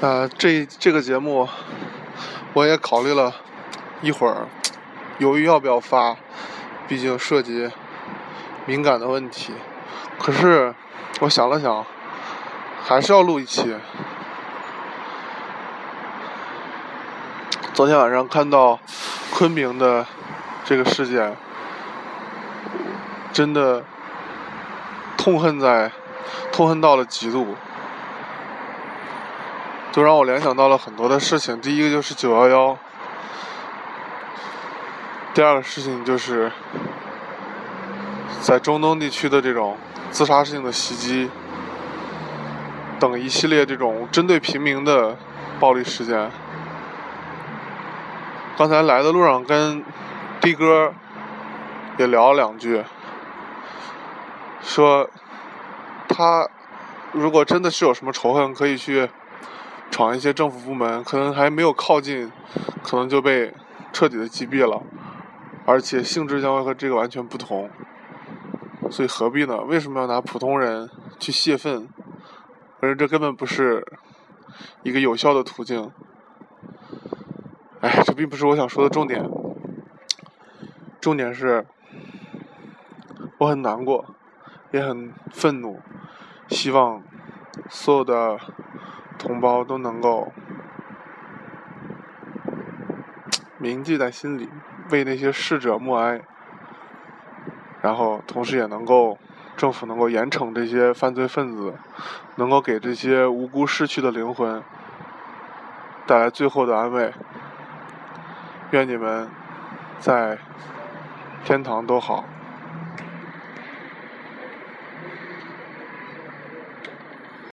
呃，这这个节目我也考虑了一会儿，犹豫要不要发，毕竟涉及敏感的问题。可是我想了想，还是要录一期。昨天晚上看到昆明的这个事件，真的痛恨在痛恨到了极度。就让我联想到了很多的事情。第一个就是九幺幺，第二个事情就是在中东地区的这种自杀性的袭击等一系列这种针对平民的暴力事件。刚才来的路上跟的哥也聊了两句，说他如果真的是有什么仇恨，可以去。闯一些政府部门，可能还没有靠近，可能就被彻底的击毙了，而且性质将会和这个完全不同，所以何必呢？为什么要拿普通人去泄愤？而这根本不是一个有效的途径。哎，这并不是我想说的重点，重点是，我很难过，也很愤怒，希望所有的。同胞都能够铭记在心里，为那些逝者默哀，然后同时也能够政府能够严惩这些犯罪分子，能够给这些无辜逝去的灵魂带来最后的安慰。愿你们在天堂都好。